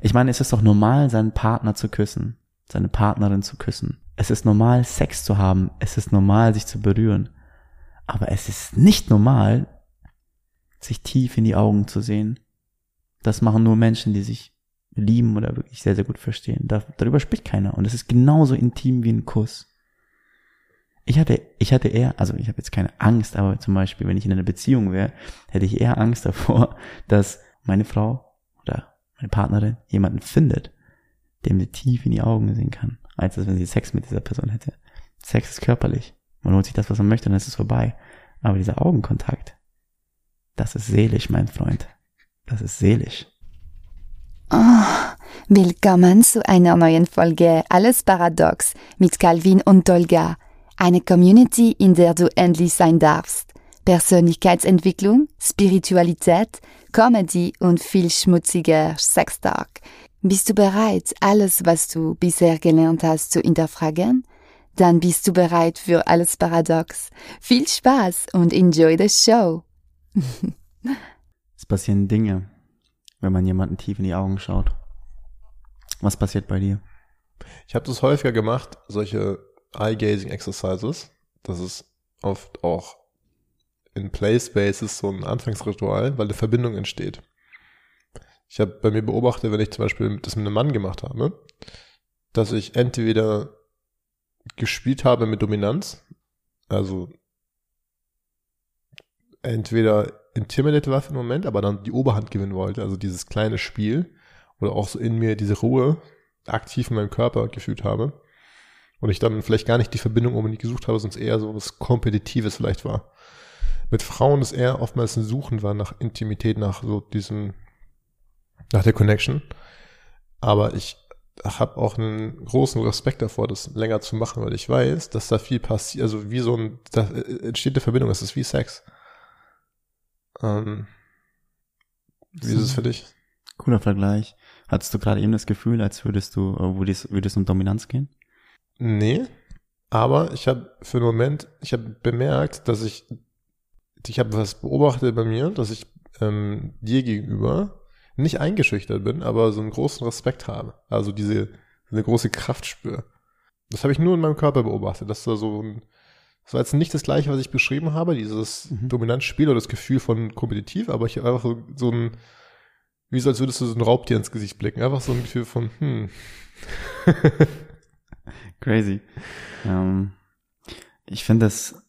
Ich meine, es ist doch normal, seinen Partner zu küssen, seine Partnerin zu küssen. Es ist normal, Sex zu haben. Es ist normal, sich zu berühren. Aber es ist nicht normal, sich tief in die Augen zu sehen. Das machen nur Menschen, die sich lieben oder wirklich sehr, sehr gut verstehen. Da, darüber spricht keiner. Und es ist genauso intim wie ein Kuss. Ich hatte, ich hatte eher, also ich habe jetzt keine Angst, aber zum Beispiel, wenn ich in einer Beziehung wäre, hätte ich eher Angst davor, dass meine Frau oder meine Partnerin jemanden findet, dem sie tief in die Augen sehen kann, als wenn sie Sex mit dieser Person hätte. Sex ist körperlich. Man holt sich das, was man möchte, und dann ist es vorbei. Aber dieser Augenkontakt, das ist seelisch, mein Freund. Das ist seelisch. Oh, willkommen zu einer neuen Folge Alles Paradox mit Calvin und Tolga. Eine Community, in der du endlich sein darfst. Persönlichkeitsentwicklung, Spiritualität, Comedy und viel schmutziger Sextalk. Bist du bereit, alles, was du bisher gelernt hast, zu hinterfragen? Dann bist du bereit für alles Paradox. Viel Spaß und enjoy the show. es passieren Dinge, wenn man jemanden tief in die Augen schaut. Was passiert bei dir? Ich habe das häufiger gemacht, solche Eye-Gazing Exercises. Das ist oft auch in Play Spaces so ein Anfangsritual, weil eine Verbindung entsteht. Ich habe bei mir beobachtet, wenn ich zum Beispiel das mit einem Mann gemacht habe, dass ich entweder gespielt habe mit Dominanz, also entweder intimidated war für den Moment, aber dann die Oberhand gewinnen wollte, also dieses kleine Spiel oder auch so in mir diese Ruhe aktiv in meinem Körper gefühlt habe und ich dann vielleicht gar nicht die Verbindung unbedingt gesucht habe, sonst eher so was Kompetitives vielleicht war. Mit Frauen ist eher oftmals ein Suchen war nach Intimität, nach so diesem, nach der Connection. Aber ich habe auch einen großen Respekt davor, das länger zu machen, weil ich weiß, dass da viel passiert, also wie so ein, da entsteht eine Verbindung, es ist wie Sex. Ähm, wie ist es für dich? Cooler Vergleich. Hattest du gerade eben das Gefühl, als würdest du, äh, würdest, würdest um Dominanz gehen? Nee, aber ich habe für einen Moment, ich habe bemerkt, dass ich, ich habe was beobachtet bei mir, dass ich ähm, dir gegenüber nicht eingeschüchtert bin, aber so einen großen Respekt habe. Also diese, eine große Kraft spüre. Das habe ich nur in meinem Körper beobachtet, dass da so ein, das war jetzt nicht das gleiche, was ich beschrieben habe, dieses mhm. Dominanzspiel oder das Gefühl von kompetitiv, aber ich habe einfach so, so ein, wie so als würdest du so ein Raubtier ins Gesicht blicken. Einfach so ein Gefühl von, hm. Crazy. Ähm, ich finde das,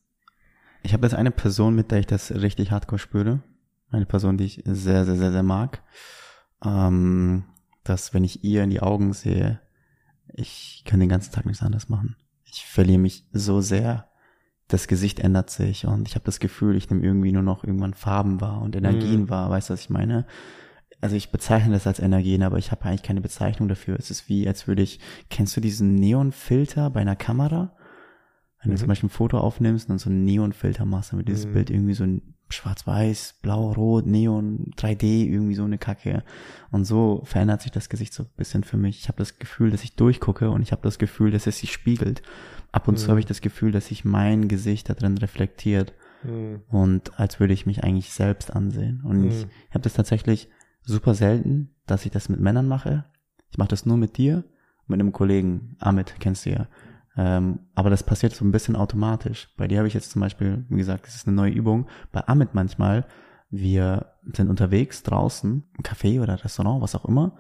ich habe jetzt eine Person, mit der ich das richtig hardcore spüre. Eine Person, die ich sehr, sehr, sehr, sehr mag. Ähm, dass wenn ich ihr in die Augen sehe, ich kann den ganzen Tag nichts anderes machen. Ich verliere mich so sehr. Das Gesicht ändert sich und ich habe das Gefühl, ich nehme irgendwie nur noch irgendwann Farben wahr und Energien mhm. wahr. Weißt du, was ich meine? also ich bezeichne das als Energien, aber ich habe eigentlich keine Bezeichnung dafür. Es ist wie, als würde ich, kennst du diesen Neonfilter bei einer Kamera? Wenn mhm. du zum Beispiel ein Foto aufnimmst und dann so einen Neonfilter machst, damit dieses mhm. Bild irgendwie so ein schwarz-weiß, blau, rot, Neon, 3D, irgendwie so eine Kacke. Und so verändert sich das Gesicht so ein bisschen für mich. Ich habe das Gefühl, dass ich durchgucke und ich habe das Gefühl, dass es sich spiegelt. Ab und mhm. zu habe ich das Gefühl, dass sich mein Gesicht da drin reflektiert. Mhm. Und als würde ich mich eigentlich selbst ansehen. Und ich, mhm. ich habe das tatsächlich super selten, dass ich das mit Männern mache. Ich mache das nur mit dir, mit einem Kollegen. Amit kennst du ja. Ähm, aber das passiert so ein bisschen automatisch. Bei dir habe ich jetzt zum Beispiel, wie gesagt, das ist eine neue Übung. Bei Amit manchmal, wir sind unterwegs draußen, im Café oder Restaurant, was auch immer,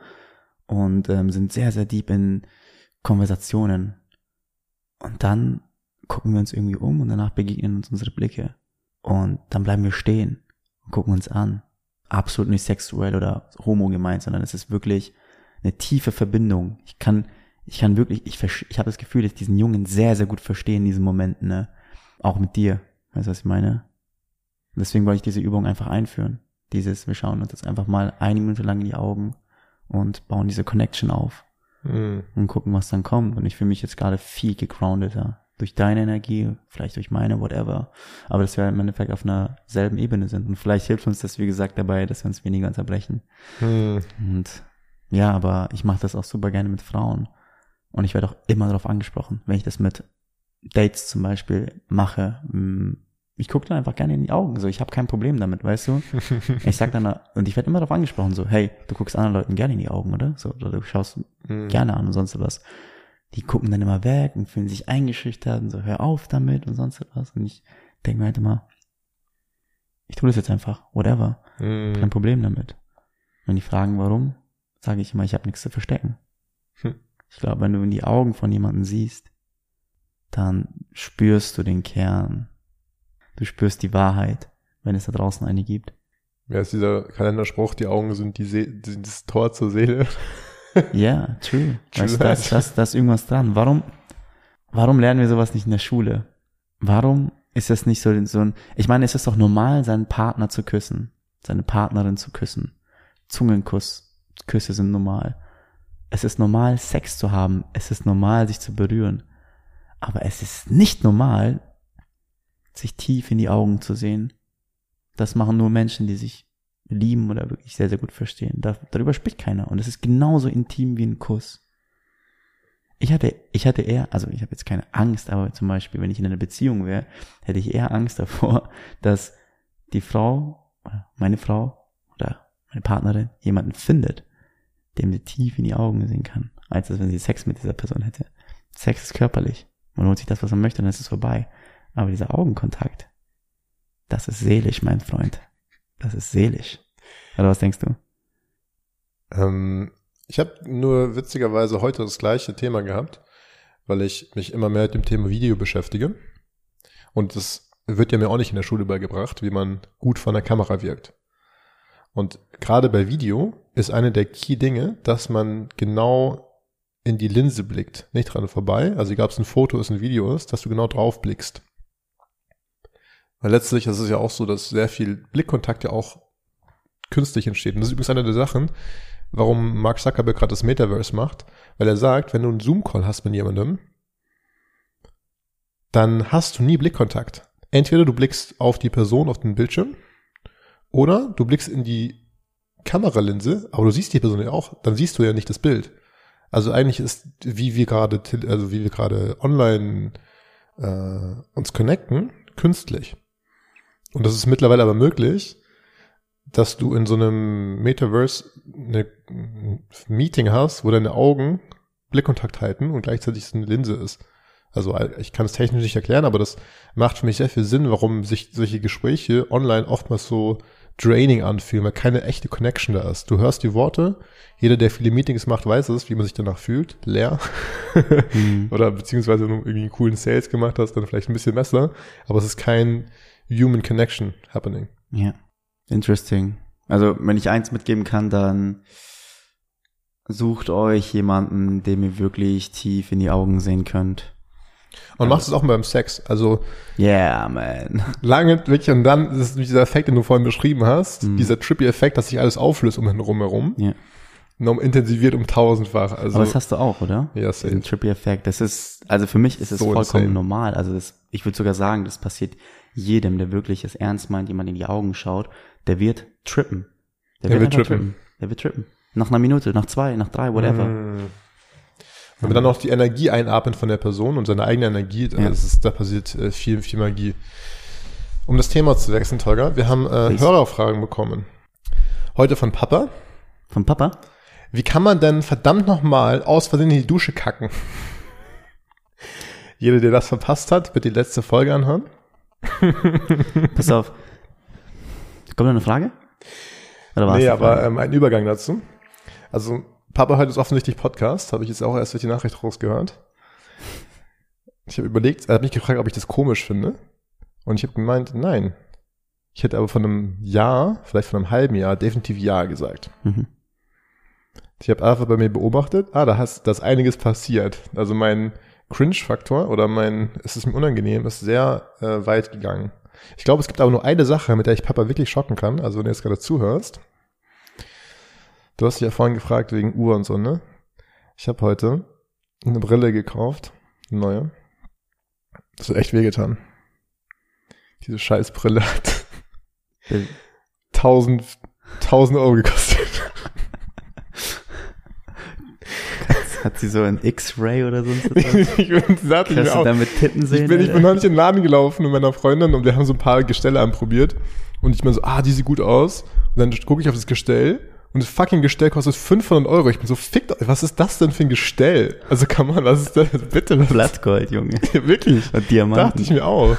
und ähm, sind sehr, sehr deep in Konversationen. Und dann gucken wir uns irgendwie um und danach begegnen uns unsere Blicke. Und dann bleiben wir stehen und gucken uns an absolut nicht sexuell oder homo gemeint, sondern es ist wirklich eine tiefe Verbindung. Ich kann, ich kann wirklich, ich, ich habe das Gefühl, dass ich diesen Jungen sehr, sehr gut verstehe in diesen Momenten, ne? Auch mit dir. Weißt du, was ich meine? deswegen wollte ich diese Übung einfach einführen. Dieses, wir schauen uns jetzt einfach mal eine Minute lang in die Augen und bauen diese Connection auf. Mhm. Und gucken, was dann kommt. Und ich fühle mich jetzt gerade viel gegroundeter durch deine Energie, vielleicht durch meine, whatever. Aber dass wir im Endeffekt auf einer selben Ebene sind. Und vielleicht hilft uns das, wie gesagt, dabei, dass wir uns weniger zerbrechen. Hm. Und ja, aber ich mache das auch super gerne mit Frauen. Und ich werde auch immer darauf angesprochen, wenn ich das mit Dates zum Beispiel mache, mm, ich gucke dann einfach gerne in die Augen. So, ich habe kein Problem damit, weißt du? Ich sag dann, und ich werde immer darauf angesprochen, so, hey, du guckst anderen Leuten gerne in die Augen, oder? So, oder du schaust Mhm. gerne an und sonst was. Die gucken dann immer weg und fühlen sich eingeschüchtert und so, hör auf damit und sonst was. Und ich denke mir halt immer, ich tue das jetzt einfach, whatever. Kein Mhm. Problem damit. Wenn die fragen, warum, sage ich immer, ich habe nichts zu verstecken. Hm. Ich glaube, wenn du in die Augen von jemandem siehst, dann spürst du den Kern. Du spürst die Wahrheit, wenn es da draußen eine gibt. Wer ist dieser Kalenderspruch, die Augen sind die See sind das Tor zur Seele? Ja, true. True Weißt du, da ist, das, da ist irgendwas dran. Warum, warum lernen wir sowas nicht in der Schule? Warum ist das nicht so, so ein, ich meine, es ist doch normal, seinen Partner zu küssen, seine Partnerin zu küssen. Zungenkuss, Küsse sind normal. Es ist normal, Sex zu haben. Es ist normal, sich zu berühren. Aber es ist nicht normal, sich tief in die Augen zu sehen. Das machen nur Menschen, die sich lieben oder wirklich sehr, sehr gut verstehen. Da, darüber spricht keiner. Und es ist genauso intim wie ein Kuss. Ich hatte, ich hatte eher, also ich habe jetzt keine Angst, aber zum Beispiel, wenn ich in einer Beziehung wäre, hätte ich eher Angst davor, dass die Frau, meine Frau oder meine Partnerin jemanden findet, dem sie tief in die Augen sehen kann, als wenn sie Sex mit dieser Person hätte. Sex ist körperlich. Man holt sich das, was man möchte, und dann ist es vorbei. Aber dieser Augenkontakt, das ist seelisch, mein Freund. Das ist seelisch. Oder was denkst du? Ähm, ich habe nur witzigerweise heute das gleiche Thema gehabt, weil ich mich immer mehr mit dem Thema Video beschäftige. Und das wird ja mir auch nicht in der Schule beigebracht, wie man gut von der Kamera wirkt. Und gerade bei Video ist eine der Key-Dinge, dass man genau in die Linse blickt, nicht dran vorbei. Also egal ob es ein Foto ist, ein Video ist, dass du genau drauf blickst. Weil letztlich ist es ja auch so, dass sehr viel Blickkontakt ja auch künstlich entsteht. Und das ist übrigens eine der Sachen, warum Mark Zuckerberg gerade das Metaverse macht, weil er sagt, wenn du einen Zoom-Call hast mit jemandem, dann hast du nie Blickkontakt. Entweder du blickst auf die Person auf den Bildschirm oder du blickst in die Kameralinse, aber du siehst die Person ja auch, dann siehst du ja nicht das Bild. Also eigentlich ist, wie wir gerade, also wie wir gerade online äh, uns connecten, künstlich. Und das ist mittlerweile aber möglich, dass du in so einem Metaverse eine ein Meeting hast, wo deine Augen Blickkontakt halten und gleichzeitig es eine Linse ist. Also ich kann es technisch nicht erklären, aber das macht für mich sehr viel Sinn, warum sich solche Gespräche online oftmals so draining anfühlen, weil keine echte Connection da ist. Du hörst die Worte, jeder, der viele Meetings macht, weiß es, wie man sich danach fühlt, leer. Mhm. Oder beziehungsweise wenn du irgendwie einen coolen Sales gemacht hast, dann vielleicht ein bisschen besser, aber es ist kein Human Connection happening. Ja. Interesting. Also, wenn ich eins mitgeben kann, dann sucht euch jemanden, dem ihr wirklich tief in die Augen sehen könnt. Und machst es auch beim Sex. Also Yeah, man. lange wirklich und dann ist es dieser Effekt, den du vorhin beschrieben hast, Mhm. dieser trippy Effekt, dass sich alles auflöst um herum, Ja. noch intensiviert um tausendfach. Also Aber das hast du auch, oder? ja, Diesen safe. Trippy Effekt. Das ist, also für mich ist es So vollkommen insane. normal. Also das, ich würde sogar sagen, das passiert jedem, der wirklich es ernst meint, jemand in die Augen schaut, der wird trippen. Der wird einfach trippen. Der wird trippen. Nach einer Minute, nach zwei, nach drei, whatever. Mm. Wenn man dann noch die Energie einatmet von der Person und seine eigene Energie, Ja. ist, da passiert äh, viel, viel Magie. Um das Thema zu wechseln, Tolga, wir haben äh. Hörerfragen bekommen. Heute von Papa. Von Papa? Wie kann man denn verdammt nochmal aus Versehen in die Dusche kacken? Jeder, der das verpasst hat, wird die letzte Folge anhören. Pass auf. Kommt noch eine Frage? Oder war's Nee, aber ähm, ein Übergang dazu. Also, Papa hört jetzt offensichtlich Podcast, habe ich jetzt auch erst durch die Nachricht rausgehört. Ich habe überlegt, er hat mich gefragt, ob ich das komisch finde. Und ich habe gemeint, nein. Ich hätte aber von einem Jahr, vielleicht von einem halben Jahr, definitiv Ja gesagt. Mhm. Ich habe einfach bei mir beobachtet, ah, da, hast, da ist einiges passiert. Also mein Cringe-Faktor oder mein, es ist mir unangenehm, ist sehr äh, weit gegangen. Ich glaube, es gibt aber nur eine Sache, mit der ich Papa wirklich schocken kann. Also wenn du jetzt gerade zuhörst. Du hast dich ja vorhin gefragt wegen Uhr und so, ne? Ich habe heute eine Brille gekauft, eine neue. Das hat echt wehgetan. Diese scheiß Brille hat Äh, 1000, 1000 Euro gekostet. Hat sie so ein X-Ray oder sonst ich, was? ich, bin- sagte ich auch. damit Titten sehen? Ich bin, ich bin neulich in den Laden gelaufen mit meiner Freundin und wir haben so ein paar Gestelle anprobiert. Und ich bin so, ah, die sieht gut aus. Und dann gucke ich auf das Gestell und das fucking Gestell kostet 500 Euro. Ich bin so, fickt euch, was ist das denn für ein Gestell? Also kann man, was ist das? Bitte, was Blattgold, Junge. Wirklich. Und Diamanten. Dachte ich mir auch.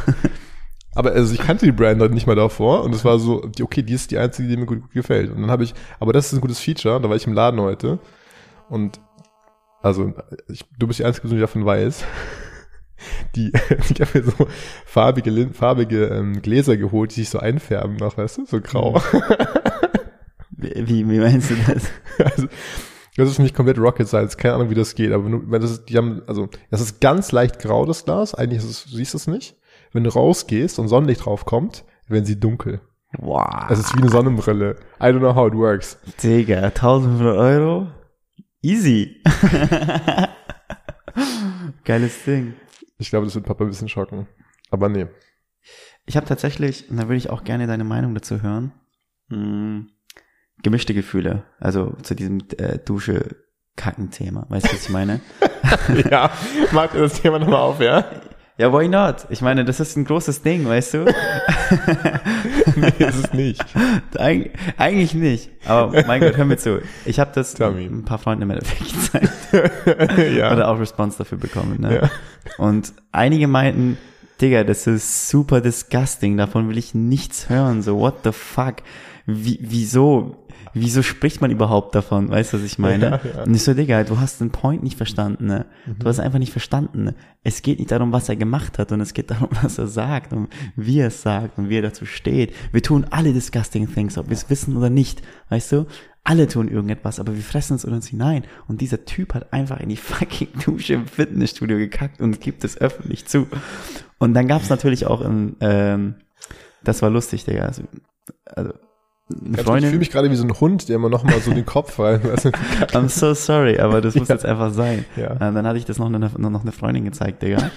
Aber also ich kannte die Brand halt nicht mal davor und es war so, okay, die ist die einzige, die mir gut, gut gefällt. Und dann habe ich, aber das ist ein gutes Feature, da war ich im Laden heute und also ich, du bist die einzige Person, die davon weiß. Die, ich habe mir so farbige, farbige ähm, Gläser geholt, die sich so einfärben noch, weißt du, so grau. Wie, wie meinst du das? Also, das ist nicht komplett Rocket Science, keine Ahnung, wie das geht, aber nur, das ist, die haben, also, das ist ganz leicht grau, das Glas, eigentlich ist es, du siehst es nicht. Wenn du rausgehst und Sonnenlicht drauf kommt, werden sie dunkel. Wow. Es ist wie eine Sonnenbrille. I don't know how it works. Digga, 1500 Euro? Easy. Geiles Ding. Ich glaube, das wird Papa ein bisschen schocken. Aber nee. Ich habe tatsächlich, und da würde ich auch gerne deine Meinung dazu hören, mh, gemischte Gefühle. Also zu diesem äh, Dusche-Kacken-Thema. Weißt du, was ich meine? ja, macht ihr das Thema nochmal auf, ja? ja, why not? Ich meine, das ist ein großes Ding, weißt du? nee, ist es nicht. Eig eigentlich nicht. Aber mein Gott, hör mir zu. Ich habe das ein paar Freunden im Endeffekt gezeigt. ja. Oder auch Response dafür bekommen. Ne? Ja. Und einige meinten, Digga, das ist super disgusting, davon will ich nichts hören. So, what the fuck? Wie, wieso? Wieso spricht man überhaupt davon? Weißt du, was ich meine? Ja, ja. Und ich so, Digga, du hast den Point nicht verstanden. Ne? Du hast einfach nicht verstanden. Ne? Es geht nicht darum, was er gemacht hat, und es geht darum, was er sagt und wie er es sagt und wie er dazu steht. Wir tun alle disgusting things, ob wir es wissen oder nicht. Weißt du? Alle tun irgendetwas, aber wir fressen es in uns hinein. Und dieser Typ hat einfach in die fucking Dusche im Fitnessstudio gekackt und gibt es öffentlich zu. Und dann gab es natürlich auch ein, ähm, das war lustig, Digga. Also, also eine Ich fühle Freundin. mich gerade wie so ein Hund, der immer noch mal so den Kopf rein. I'm so sorry, aber das muss jetzt einfach sein. Ja. Äh, dann hatte ich das noch eine, noch eine Freundin gezeigt, Digga.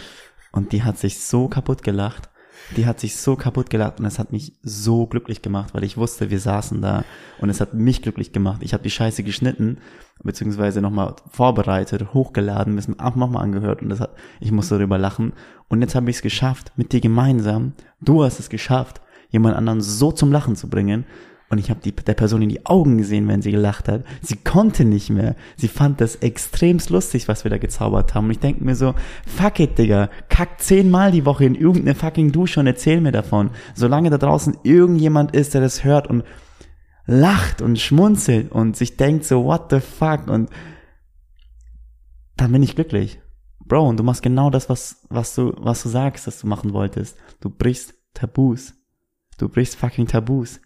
Und die hat sich so kaputt gelacht. Die hat sich so kaputt gelacht und es hat mich so glücklich gemacht, weil ich wusste, wir saßen da und es hat mich glücklich gemacht. Ich habe die Scheiße geschnitten, beziehungsweise nochmal vorbereitet, hochgeladen, bis auch nochmal angehört und das hat, ich musste darüber lachen. Und jetzt habe ich es geschafft, mit dir gemeinsam. Du hast es geschafft, jemand anderen so zum Lachen zu bringen. Und ich habe der Person in die Augen gesehen, wenn sie gelacht hat. Sie konnte nicht mehr. Sie fand das extremst lustig, was wir da gezaubert haben. Und ich denke mir so, fuck it, Digga. Kack zehnmal die Woche in irgendeine fucking Dusche und erzähl mir davon. Solange da draußen irgendjemand ist, der das hört und lacht und schmunzelt und sich denkt so, what the fuck? Und dann bin ich glücklich. Bro, und du machst genau das, was, was du, was du sagst, dass du machen wolltest. Du brichst Tabus. Du brichst fucking Tabus.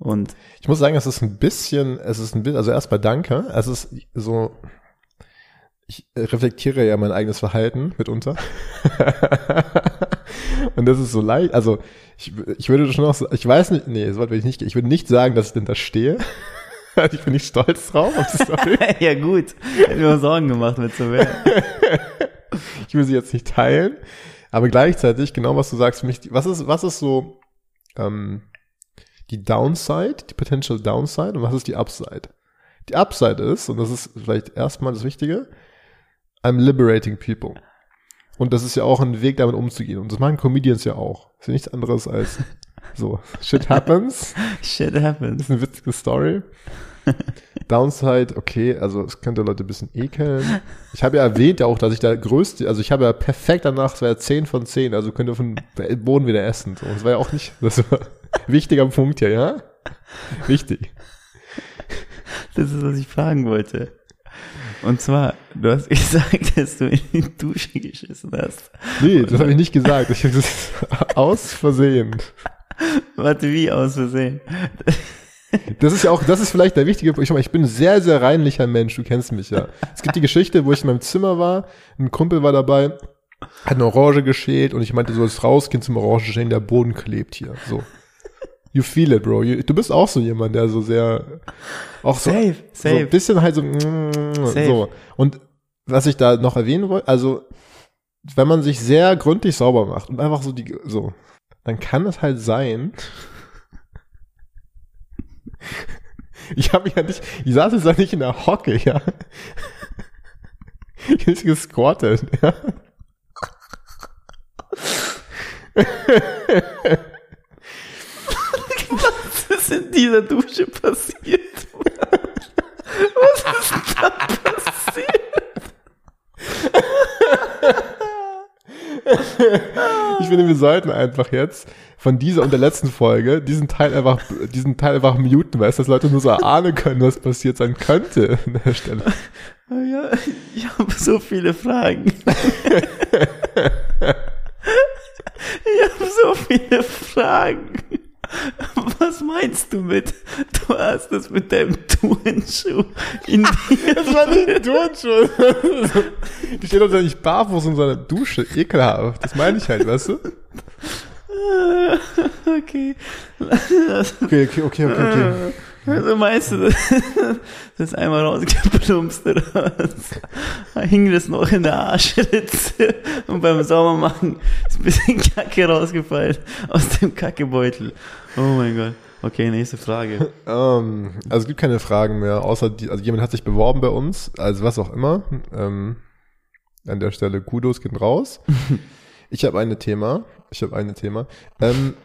Und Ich muss sagen, es ist ein bisschen, es ist ein bisschen, also erstmal danke. Es ist so, ich reflektiere ja mein eigenes Verhalten mitunter. Und das ist so leicht, also ich, ich würde schon noch, ich weiß nicht, nee, weit will ich nicht, ich würde nicht sagen, dass ich denn da stehe. ich bin nicht stolz drauf ja gut, hätte mir Sorgen gemacht mit so wer. Ich will sie jetzt nicht teilen, aber gleichzeitig, genau was du sagst, für mich, was ist, was ist so ähm, die Downside, die Potential Downside und was ist die Upside? Die Upside ist, und das ist vielleicht erstmal das Wichtige, I'm liberating people. Und das ist ja auch ein Weg, damit umzugehen. Und das machen Comedians ja auch. Das ist ja nichts anderes als so, shit happens. Shit happens. Das ist eine witzige Story. Downside, okay, also es könnte Leute ein bisschen ekeln. Ich habe ja erwähnt ja auch, dass ich der größte, also ich habe ja perfekt danach, es war ja 10 von 10, also könnte von Boden wieder essen. So. Das war ja auch nicht, das war ein wichtiger Punkt hier, ja? Wichtig. Das ist, was ich fragen wollte. Und zwar, du hast gesagt, dass du in die Dusche geschissen hast. Nee, das habe ich nicht gesagt. Ich habe das aus Versehen. Warte, wie aus Versehen? Das ist ja auch, das ist vielleicht der wichtige Punkt. Ich, meine, ich bin ein sehr, sehr reinlicher Mensch, du kennst mich ja. Es gibt die Geschichte, wo ich in meinem Zimmer war, ein Kumpel war dabei, hat eine Orange geschält und ich meinte, du sollst rausgehen zum Orange schälen, der Boden klebt hier. So. You feel it, bro. You, du bist auch so jemand, der so sehr, auch so, Safe, so ein bisschen halt so, mm, Safe. so. Und was ich da noch erwähnen wollte, also, wenn man sich sehr gründlich sauber macht und einfach so die, so, dann kann es halt sein, ich habe ja nicht, ich saß jetzt ja nicht in der Hocke, ja. Richtig gesquattet, ja. Was ist in dieser Dusche passiert? Was ist da passiert? Ich finde, wir sollten einfach jetzt von dieser und der letzten Folge diesen Teil einfach, diesen Teil einfach muten, weil es dass Leute nur so erahnen können, was passiert sein könnte an der Stelle. Oh ja, ich habe so viele Fragen. Ich habe so viele Fragen. Was meinst du mit, du hast das mit deinem Turnschuh in dir? Das war nicht ein Turnschuh. Die steht doch nicht barfuß in so einer Dusche. Ekelhaft. Das meine ich halt, weißt du? Okay. Okay, okay, okay, okay, okay. Also meinst du, das ist einmal rausgeplumpst oder was? Da hing das noch in der Arschritze und beim Saubermachen ist ein bisschen Kacke rausgefallen aus dem Kackebeutel. Oh mein Gott. Okay, nächste Frage. Ähm, also es gibt keine Fragen mehr, außer die, also jemand hat sich beworben bei uns, also was auch immer. Ähm, an der Stelle Kudos gehen raus. Ich habe ein Thema. Ich habe ein Thema. Ähm,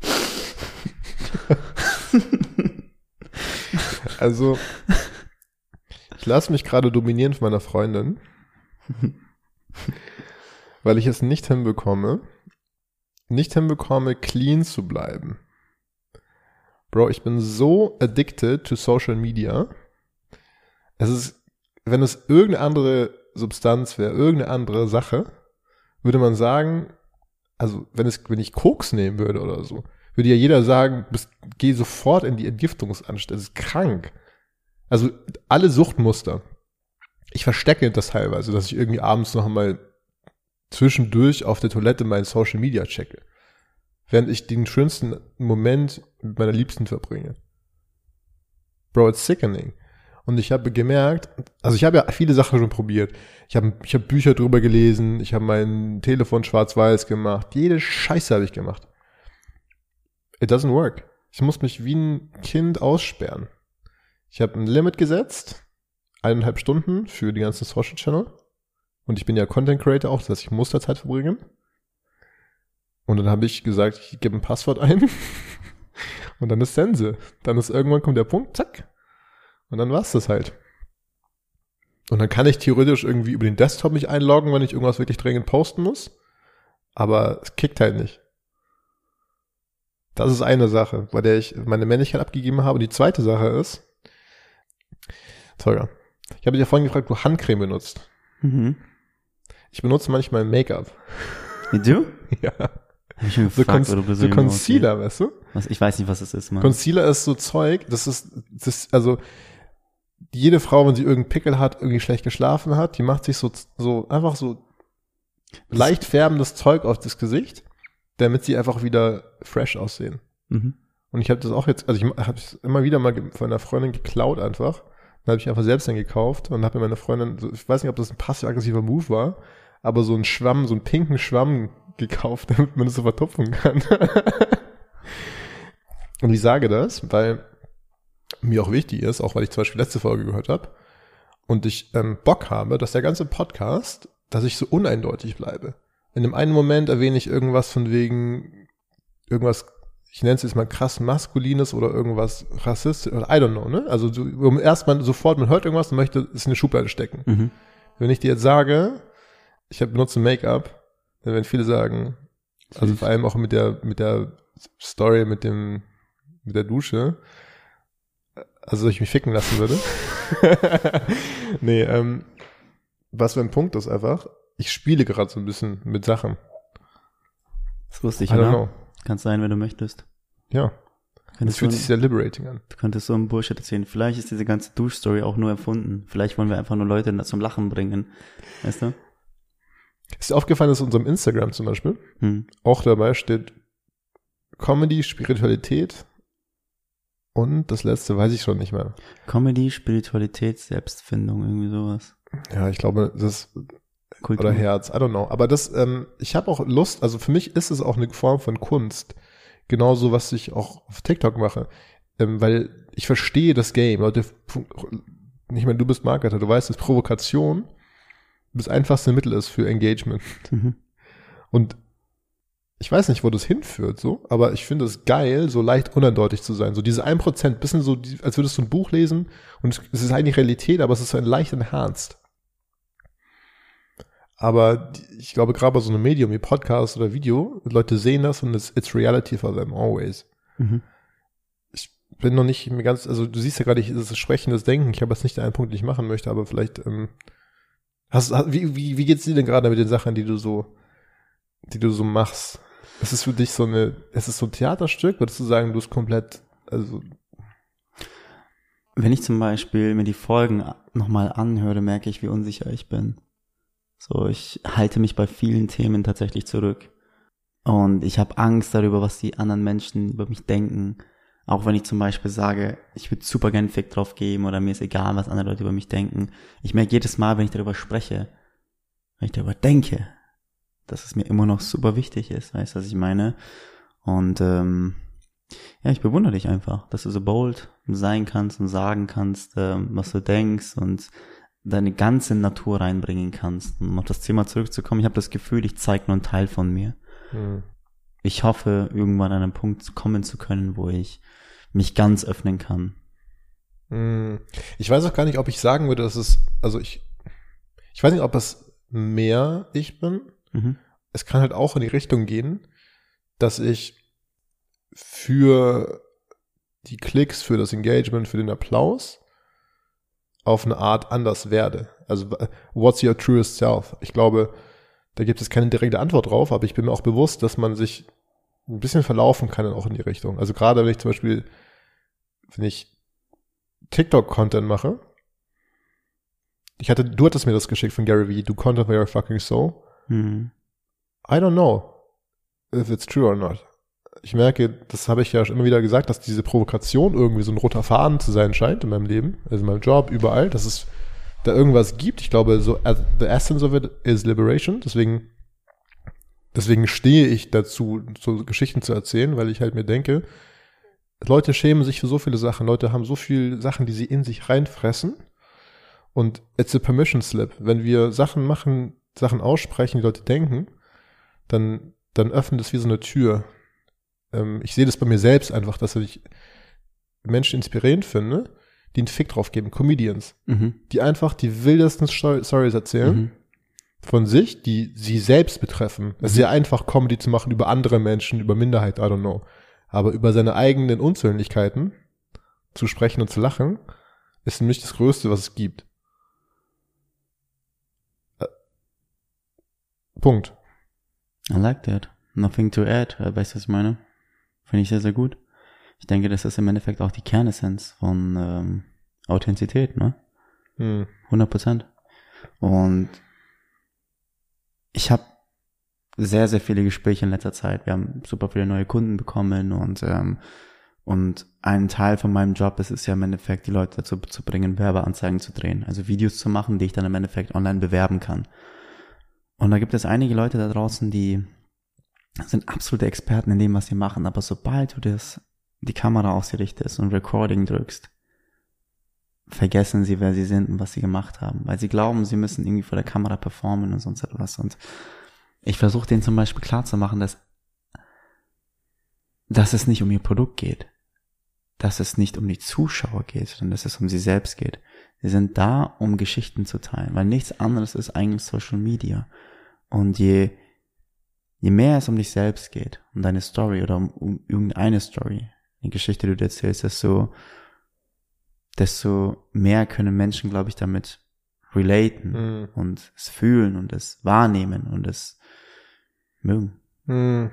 also, ich lasse mich gerade dominieren von meiner Freundin, weil ich es nicht hinbekomme, nicht hinbekomme, clean zu bleiben. Bro, ich bin so addicted to Social Media. Es ist, wenn es irgendeine andere Substanz wäre, irgendeine andere Sache, würde man sagen, also wenn es, wenn ich Koks nehmen würde oder so, würde ja jeder sagen, bist, geh sofort in die Entgiftungsanstalt. Das ist krank. Also alle Suchtmuster. Ich verstecke das teilweise, dass ich irgendwie abends noch mal zwischendurch auf der Toilette mein Social Media checke. Während ich den schönsten Moment mit meiner Liebsten verbringe. Bro, it's sickening. Und ich habe gemerkt, also ich habe ja viele Sachen schon probiert. Ich habe ich hab Bücher drüber gelesen, ich habe mein Telefon schwarz-weiß gemacht. Jede Scheiße habe ich gemacht. It doesn't work. Ich muss mich wie ein Kind aussperren. Ich habe ein Limit gesetzt, eineinhalb Stunden für die ganzen Social Channel. Und ich bin ja Content Creator auch, das heißt, ich muss da Zeit verbringen. Und dann habe ich gesagt, ich gebe ein Passwort ein. und dann ist Sense. Dann ist irgendwann kommt der Punkt, zack. Und dann war's das halt. Und dann kann ich theoretisch irgendwie über den Desktop mich einloggen, wenn ich irgendwas wirklich dringend posten muss. Aber es kickt halt nicht. Das ist eine Sache, bei der ich meine Männlichkeit abgegeben habe. Und die zweite Sache ist, Tolga, ich habe dich ja vorhin gefragt, du Handcreme benutzt. Mhm. Ich benutze manchmal Make-up. Du? Ja. Hab ich schon So, gefragt, Con so Concealer, weißt du? Was, ich weiß nicht, was es ist, Mann. Concealer ist so Zeug, das ist, das also, jede Frau, wenn sie irgendeinen Pickel hat, irgendwie schlecht geschlafen hat, die macht sich so, so, einfach so leicht färbendes Zeug auf das Gesicht, damit sie einfach wieder fresh aussehen. mhm. Und ich habe das auch jetzt, also ich habe es immer wieder mal von einer Freundin geklaut einfach. Dann habe ich einfach selbst dann gekauft und habe mir meine Freundin, so, ich weiß nicht, ob das ein passiv-aggressiver Move war, aber so einen Schwamm, so einen pinken Schwamm gekauft, damit man das so vertupfen kann. und ich sage das, weil mir auch wichtig ist, auch weil ich zum Beispiel letzte Folge gehört habe und ich ähm, Bock habe, dass der ganze Podcast, dass ich so uneindeutig bleibe. In dem einen Moment erwähne ich irgendwas von wegen irgendwas ich nenne es jetzt mal krass maskulines oder irgendwas rassistisch oder I don't know, ne? Also so, um erstmal sofort, man hört irgendwas und möchte es in eine Schublade stecken. Mhm. Wenn ich dir jetzt sage, ich habe benutze Make-up, dann werden viele sagen, also vor allem auch mit der mit der Story mit dem mit der Dusche, also dass ich mich ficken lassen würde. nee, ähm, was für ein Punkt ist einfach, ich spiele gerade so ein bisschen mit Sachen. Das wusste ich, I oder? Kannst sein, wenn du möchtest. Ja, das Könntest fühlt du, sich sehr liberating an. du könntest so einen Bullshit erzählen. Vielleicht ist diese ganze Duschstory auch nur erfunden. Vielleicht wollen wir einfach nur Leute zum Lachen bringen. Weißt du? Ist dir aufgefallen, dass unserem Instagram zum Beispiel Hm. auch dabei steht Comedy, Spiritualität und das letzte weiß ich schon nicht mehr. Comedy, Spiritualität, Selbstfindung, irgendwie sowas. Ja, ich glaube, das Kultur. oder Herz, I don't know. Aber das, ähm, ich habe auch Lust, also für mich ist es auch eine Form von Kunst. Genauso, was ich auch auf TikTok mache. Ähm, weil ich verstehe das Game. Leute ich meine, du bist Marketer, du weißt, dass Provokation das einfachste Mittel ist für Engagement. Mhm. Und ich weiß nicht, wo das hinführt, so, aber ich finde es geil, so leicht uneindeutig zu sein. So diese 1%, bisschen so, als würdest du ein Buch lesen und es, es ist eigentlich Realität, aber es ist so ein leicht enhanced. Aber ich glaube, gerade bei so einem Medium wie Podcast oder Video, Leute sehen das und it's, it's reality for them always. Mhm. bin noch nicht mir ganz, also du siehst ja gerade, ich- es ist sprechendes Denken. Ich habe jetzt nicht einen Punkt, den ich machen möchte, aber vielleicht, ähm, hast, hast, wie, wie, wie geht's dir denn gerade mit den Sachen, die du so, die du so machst? Ist es für dich so eine, ist es so ein Theaterstück? Würdest du sagen, du bist komplett, also, Wenn ich zum Beispiel mir die Folgen nochmal anhöre, merke ich, wie unsicher ich bin. So, ich halte mich bei vielen Themen tatsächlich zurück. Und ich habe Angst darüber, was die anderen Menschen über mich denken. Auch wenn ich zum Beispiel sage, ich würde super gerne Fick drauf geben oder mir ist egal, was andere Leute über mich denken. Ich merke jedes Mal, wenn ich darüber spreche, wenn ich darüber denke, dass es mir immer noch super wichtig ist. Weißt du, was ich meine? Und ähm, ja, ich bewundere dich einfach, dass du so bold sein kannst und sagen kannst, ähm, was du denkst und deine ganze Natur reinbringen kannst. Um auf das Thema zurückzukommen, ich habe das Gefühl, ich zeige nur einen Teil von mir. hm, Ich hoffe, irgendwann an einen Punkt kommen zu können, wo ich mich ganz öffnen kann. hm. ich weiß auch gar nicht, ob ich sagen würde, dass es, also ich, ich weiß nicht, ob es mehr ich bin. Mhm. es kann halt auch in die Richtung gehen, dass ich für die Klicks, für das Engagement, für den Applaus auf eine Art anders werde. Also what's your truest self? Ich glaube, da gibt es keine direkte Antwort drauf, aber ich bin mir auch bewusst, dass man sich ein bisschen verlaufen kann auch in die Richtung. Also gerade wenn ich zum Beispiel, wenn ich TikTok-Content mache, ich hatte, du hattest mir das geschickt von Gary Vee, do content where you're fucking so. Mhm. I don't know if it's true or not. Ich merke, das habe ich ja immer wieder gesagt, dass diese Provokation irgendwie so ein roter Faden zu sein scheint in meinem Leben, also in meinem Job, überall, dass es da irgendwas gibt. Ich glaube, so uh, the essence of it is liberation. Deswegen, deswegen stehe ich dazu, so Geschichten zu erzählen, weil ich halt mir denke, Leute schämen sich für so viele Sachen. Leute haben so viele Sachen, die sie in sich reinfressen. Und it's a permission slip. Wenn wir Sachen machen, Sachen aussprechen, die Leute denken, dann, dann öffnet es wie so eine Tür. Ähm, ich sehe das bei mir selbst einfach, dass ich Menschen inspirierend finde, die einen Fick drauf geben, Comedians, Mhm. die einfach die wildesten Sto- Stories erzählen Mhm. von sich, die sie selbst betreffen. Es ist Mhm. ja einfach, Comedy zu machen über andere Menschen, über Minderheit, I don't know. Aber über seine eigenen Unzulänglichkeiten zu sprechen und zu lachen, ist nämlich das Größte, was es gibt. Punkt. I like that. Nothing to add. Äh, Weißt du, was ich meine? Finde ich sehr, sehr gut. Ich denke, das ist im Endeffekt auch die Kernessenz von ähm, Authentizität, ne? Hm. 100 Prozent. Und ich habe sehr, sehr viele Gespräche in letzter Zeit. Wir haben super viele neue Kunden bekommen und ähm, und ein Teil von meinem Job ist es ja im Endeffekt, die Leute dazu zu bringen, Werbeanzeigen zu drehen, also Videos zu machen, die ich dann im Endeffekt online bewerben kann. Und da gibt es einige Leute da draußen, die sind absolute Experten in dem, was sie machen, aber sobald du das, die Kamera auf sie richtest und Recording drückst, vergessen sie, wer sie sind und was sie gemacht haben, weil sie glauben, sie müssen irgendwie vor der Kamera performen und sonst etwas. Und ich versuche denen zum Beispiel klarzumachen, dass, dass es nicht um ihr Produkt geht, dass es nicht um die Zuschauer geht, sondern dass es um sie selbst geht. Sie sind da, um Geschichten zu teilen, weil nichts anderes ist eigentlich Social Media. Und je, je mehr es um dich selbst geht, um deine Story oder um, um irgendeine Story, die Geschichte, die du erzählst, desto, desto mehr können Menschen, glaube ich, damit relaten Hm. und es fühlen und es wahrnehmen und es mögen. Hm.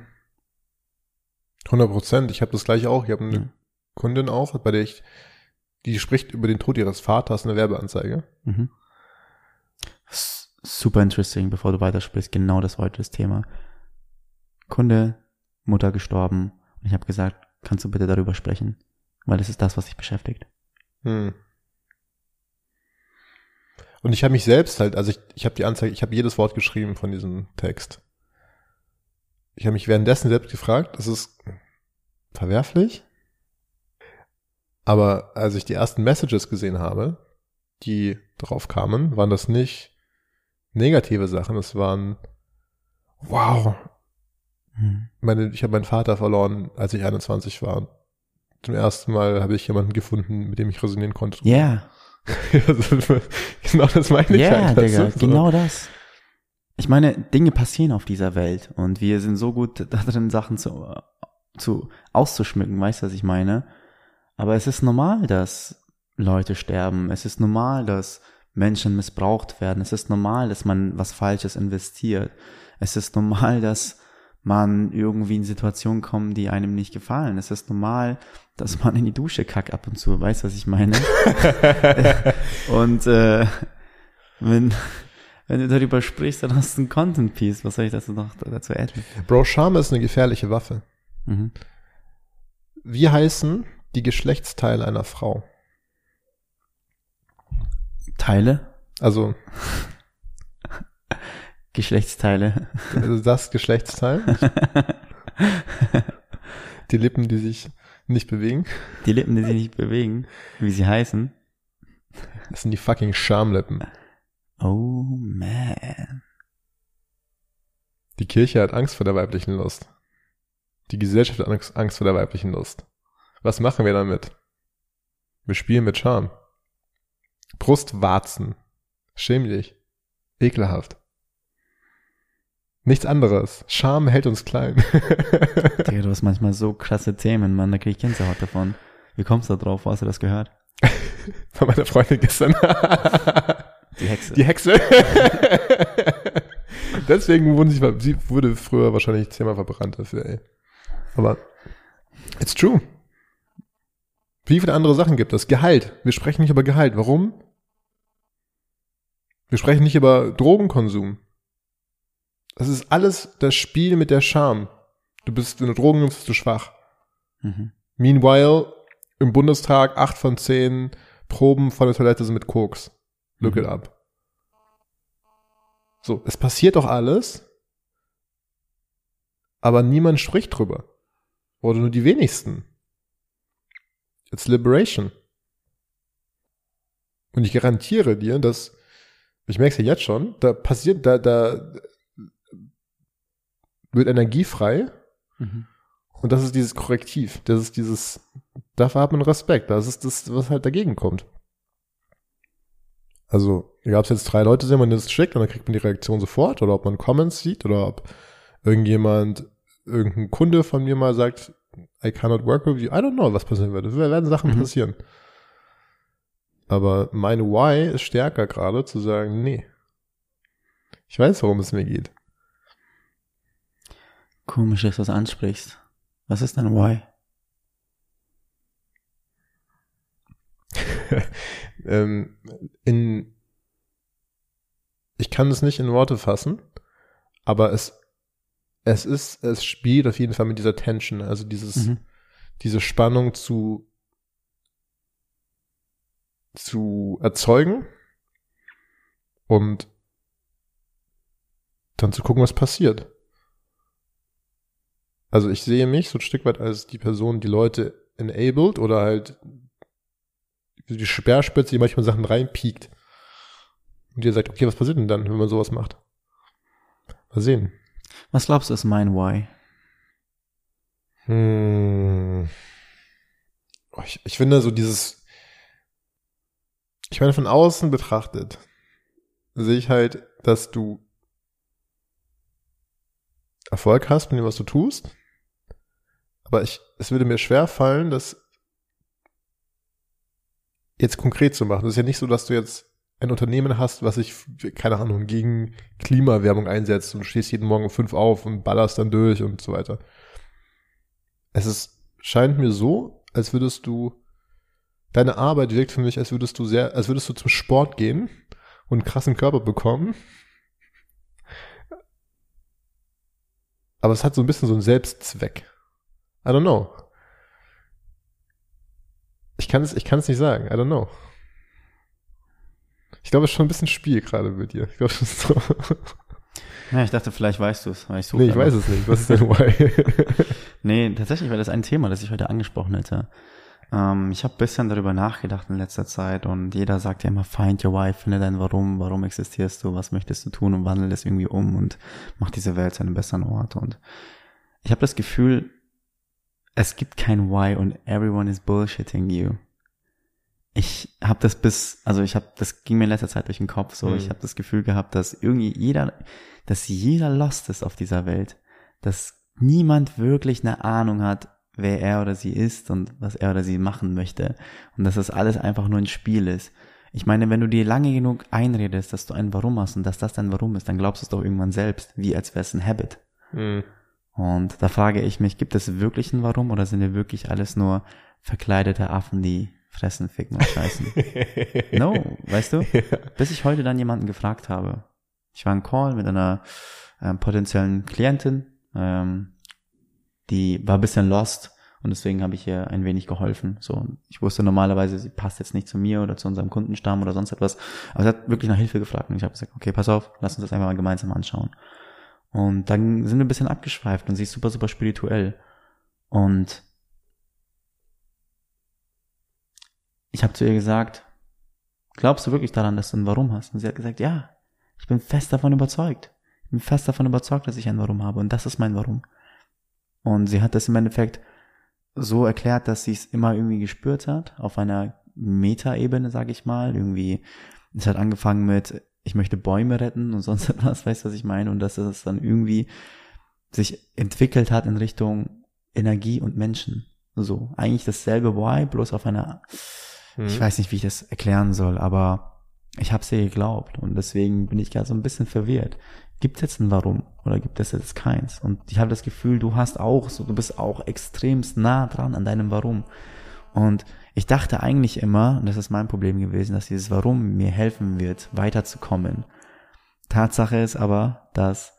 100 Prozent. Ich habe das gleiche auch. Ich habe eine Ja. Kundin auch, bei der ich, die spricht über den Tod ihres Vaters, eine Werbeanzeige. Mhm. Super interesting, bevor du weitersprichst, genau das heute das Thema. Kunde, Mutter gestorben und ich habe gesagt, kannst du bitte darüber sprechen, weil das ist das, was dich beschäftigt. Hm. Und ich habe mich selbst halt, also ich, ich habe die Anzeige, ich habe jedes Wort geschrieben von diesem Text. Ich habe mich währenddessen selbst gefragt, das ist verwerflich. Aber als ich die ersten Messages gesehen habe, die drauf kamen, waren das nicht negative Sachen. Es waren, wow, Mhm. meine, ich habe meinen Vater verloren, als ich 21 war. Zum ersten Mal habe ich jemanden gefunden, mit dem ich resonieren konnte. Ja, Also, genau das meine ich ja, halt. Digga? So. genau das. Ich meine, Dinge passieren auf dieser Welt und wir sind so gut da drin, Sachen zu, zu auszuschmücken, weißt du, was ich meine? Aber es ist normal, dass Leute sterben. Es ist normal, dass Menschen missbraucht werden. Es ist normal, dass man was Falsches investiert. Es ist normal, dass man irgendwie in Situationen kommt, die einem nicht gefallen. Es ist normal, dass man in die Dusche kackt ab und zu. Weißt du, was ich meine? und äh, wenn, wenn du darüber sprichst, dann hast du ein Content Piece. Was soll ich dazu noch dazu adden? Bro, Scham ist eine gefährliche Waffe. Mhm. Wie heißen die Geschlechtsteile einer Frau? Teile, Also Geschlechtsteile. das Geschlechtsteil, die Lippen, die sich nicht bewegen, Die Lippen, die sich nicht bewegen, wie sie heißen. das sind die fucking Schamlippen. Oh man. Die Kirche hat Angst vor der weiblichen Lust. Die Gesellschaft hat Angst- Angst vor der weiblichen Lust. Was machen wir damit? Wir spielen mit Scham. Brustwarzen. Schämlich. Ekelhaft. Nichts anderes. Scham hält uns klein. Digga, du hast manchmal so krasse Themen, Mann, da krieg ich Gänsehaut davon. Wie kommst du da drauf? Wo hast du das gehört? Von meiner Freundin gestern. Die Hexe. Die Hexe. Deswegen wurde sie, sie wurde früher wahrscheinlich zehnmal verbrannt dafür, ey. Aber it's true. Wie viele andere Sachen gibt es? Gehalt. Wir sprechen nicht über Gehalt. Warum? Wir sprechen nicht über Drogenkonsum. Das ist alles das Spiel mit der Scham. Du bist, wenn du Drogen nimmst, bist du schwach. Mhm. Meanwhile, im Bundestag acht von zehn Proben von der Toilette sind mit Koks. Look Mhm. it up. So, es passiert doch alles, aber niemand spricht drüber. Oder nur die wenigsten. It's liberation. Und ich garantiere dir, dass, ich merke es ja jetzt schon, da passiert, da, da wird Energie frei, Mhm. und das ist dieses Korrektiv. Das ist dieses, dafür hat man Respekt. Das ist das, was halt dagegen kommt. Also, egal ob es jetzt drei Leute sind, man das schickt und dann kriegt man die Reaktion sofort oder ob man Comments sieht oder ob irgendjemand, irgendein Kunde von mir mal sagt, I cannot work with you. I don't know, was passieren wird. Es werden Sachen Mhm. passieren. Aber meine Why ist stärker gerade zu sagen, nee. Ich weiß, worum es mir geht. Komisch, dass du das ansprichst. Was ist dein Why? ähm, in, ich kann es nicht in Worte fassen, aber es, es ist, es spielt auf jeden Fall mit dieser Tension, also dieses, Mhm. diese Spannung zu, zu erzeugen und dann zu gucken, was passiert. Also ich sehe mich so ein Stück weit als die Person, die Leute enabled oder halt die Speerspitze, die manchmal Sachen reinpiekt. Und ihr sagt, okay, was passiert denn dann, wenn man sowas macht? Mal sehen. Was glaubst du ist mein Why? Hm. Oh, Ich, ich finde so dieses, ich meine von außen betrachtet, sehe ich halt, dass du Erfolg hast mit dem, was du tust. Aber ich, es würde mir schwer fallen, das jetzt konkret zu machen. Es ist ja nicht so, dass du jetzt ein Unternehmen hast, was sich, keine Ahnung, gegen Klimawerbung einsetzt und stehst jeden Morgen um fünf auf und ballerst dann durch und so weiter. Es ist, scheint mir so, als würdest du, deine Arbeit wirkt für mich, als würdest du sehr, als würdest du zum Sport gehen und einen krassen Körper bekommen. Aber es hat so ein bisschen so einen Selbstzweck. I don't know. Ich kann es, ich kann es nicht sagen. I don't know. Ich glaube, es ist schon ein bisschen Spiel gerade mit dir. Ich glaube, es ist so. Ja, ich dachte, vielleicht weißt du es, weil ich suche. nee, ich weiß es nicht. Was ist denn Why? Nee, tatsächlich war das ein Thema, das ich heute angesprochen hätte. Ähm, ich habe bisschen darüber nachgedacht in letzter Zeit und jeder sagt ja immer, find your why, finde dein Warum, warum existierst du, was möchtest du tun und wandel es irgendwie um und mach diese Welt zu einem besseren Ort. Und ich habe das Gefühl, es gibt kein Why und everyone is bullshitting you. Ich habe das bis, also ich habe, das ging mir in letzter Zeit durch den Kopf so. Mhm. Ich habe das Gefühl gehabt, dass irgendwie jeder, dass jeder lost ist auf dieser Welt, dass niemand wirklich eine Ahnung hat, wer er oder sie ist und was er oder sie machen möchte und dass das alles einfach nur ein Spiel ist. Ich meine, wenn du dir lange genug einredest, dass du ein Warum hast und dass das dein Warum ist, dann glaubst du es doch irgendwann selbst, wie als wäre es ein Habit. Mhm. Und da frage ich mich, gibt es wirklich ein Warum oder sind wir wirklich alles nur verkleidete Affen, die fressen, ficken und scheißen? No, weißt du? Bis ich heute dann jemanden gefragt habe. Ich war in Call mit einer ähm, potenziellen Klientin, ähm, die war ein bisschen lost und deswegen habe ich ihr ein wenig geholfen. So, ich wusste normalerweise, sie passt jetzt nicht zu mir oder zu unserem Kundenstamm oder sonst etwas, aber sie hat wirklich nach Hilfe gefragt und ich habe gesagt, okay, pass auf, lass uns das einfach mal gemeinsam anschauen. Und dann sind wir ein bisschen abgeschweift und sie ist super, super spirituell. Und ich habe zu ihr gesagt, glaubst du wirklich daran, dass du ein Warum hast? Und sie hat gesagt, ja, ich bin fest davon überzeugt. Ich bin fest davon überzeugt, dass ich ein Warum habe und das ist mein Warum. Und sie hat das im Endeffekt so erklärt, dass sie es immer irgendwie gespürt hat, auf einer Metaebene, sag ich mal. Irgendwie, es hat angefangen mit, ich möchte Bäume retten und sonst etwas, weißt du, was ich meine? Und dass es dann irgendwie sich entwickelt hat in Richtung Energie und Menschen. So, eigentlich dasselbe Why, bloß auf einer, Mhm. ich weiß nicht, wie ich das erklären soll, aber ich habe ihr geglaubt und deswegen bin ich gerade so ein bisschen verwirrt. Gibt es jetzt ein Warum oder gibt es jetzt keins? Und ich habe das Gefühl, du hast auch so, du bist auch extremst nah dran an deinem Warum. Und ich dachte eigentlich immer, und das ist mein Problem gewesen, dass dieses Warum mir helfen wird, weiterzukommen. Tatsache ist aber, dass